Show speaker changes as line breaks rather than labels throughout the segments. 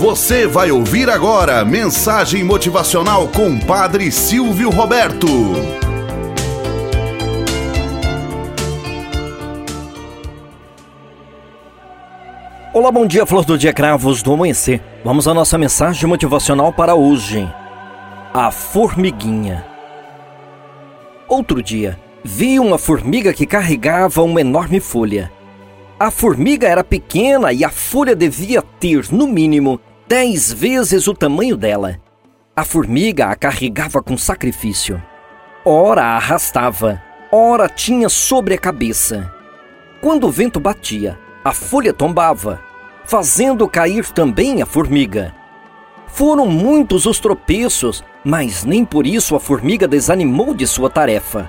Você vai ouvir agora mensagem motivacional com Padre Silvio Roberto.
Olá, bom dia, flor do dia, cravos do amanhecer. Vamos à nossa mensagem motivacional para hoje. A formiguinha. Outro dia, vi uma formiga que carregava uma enorme folha. A formiga era pequena e a folha devia ter, no mínimo, dez vezes o tamanho dela. A formiga a carregava com sacrifício. Ora a arrastava, ora tinha sobre a cabeça. Quando o vento batia, a folha tombava, fazendo cair também a formiga. Foram muitos os tropeços, mas nem por isso a formiga desanimou de sua tarefa.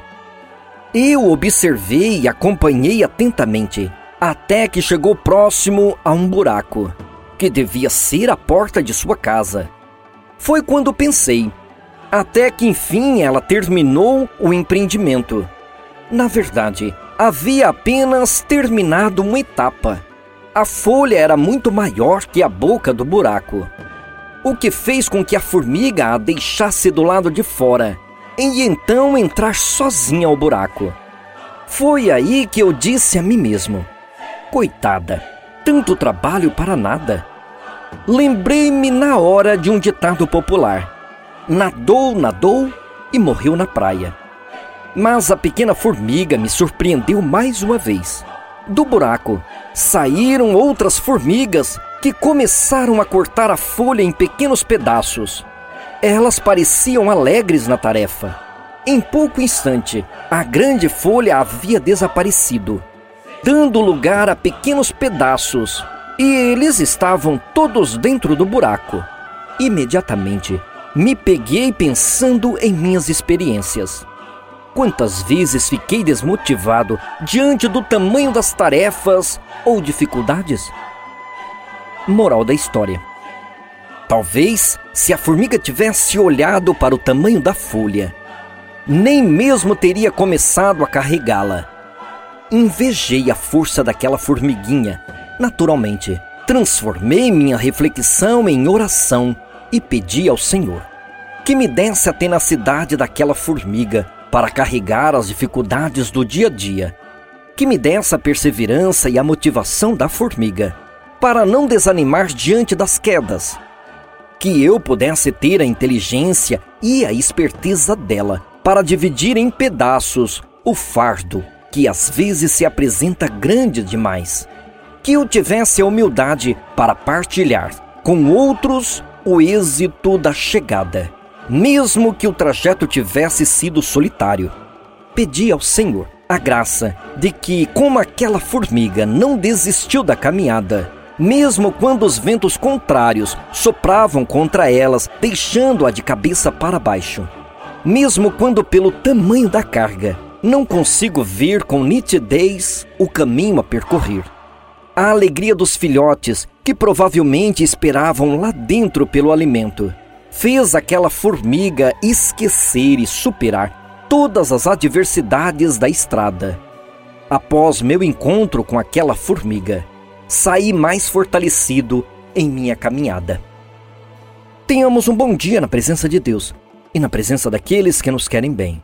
Eu observei e acompanhei atentamente, até que chegou próximo a um buraco que devia ser a porta de sua casa. Foi quando pensei, até que enfim ela terminou o empreendimento. Na verdade, havia apenas terminado uma etapa. A folha era muito maior que a boca do buraco, o que fez com que a formiga a deixasse do lado de fora e então entrar sozinha ao buraco. Foi aí que eu disse a mim mesmo: Coitada, tanto trabalho para nada. Lembrei-me na hora de um ditado popular: nadou, nadou e morreu na praia. Mas a pequena formiga me surpreendeu mais uma vez. Do buraco saíram outras formigas que começaram a cortar a folha em pequenos pedaços. Elas pareciam alegres na tarefa. Em pouco instante, a grande folha havia desaparecido, dando lugar a pequenos pedaços e eles estavam todos dentro do buraco. Imediatamente, me peguei pensando em minhas experiências. Quantas vezes fiquei desmotivado diante do tamanho das tarefas ou dificuldades? Moral da história: Talvez se a formiga tivesse olhado para o tamanho da folha, nem mesmo teria começado a carregá-la. Invejei a força daquela formiguinha Naturalmente, transformei minha reflexão em oração e pedi ao Senhor que me desse a tenacidade daquela formiga para carregar as dificuldades do dia a dia, que me desse a perseverança e a motivação da formiga para não desanimar diante das quedas, que eu pudesse ter a inteligência e a esperteza dela para dividir em pedaços o fardo que às vezes se apresenta grande demais que eu tivesse a humildade para partilhar com outros o êxito da chegada, mesmo que o trajeto tivesse sido solitário. Pedi ao Senhor a graça de que, como aquela formiga não desistiu da caminhada, mesmo quando os ventos contrários sopravam contra elas, deixando-a de cabeça para baixo. Mesmo quando, pelo tamanho da carga, não consigo ver com nitidez o caminho a percorrer a alegria dos filhotes, que provavelmente esperavam lá dentro pelo alimento, fez aquela formiga esquecer e superar todas as adversidades da estrada. Após meu encontro com aquela formiga, saí mais fortalecido em minha caminhada. Tenhamos um bom dia na presença de Deus e na presença daqueles que nos querem bem.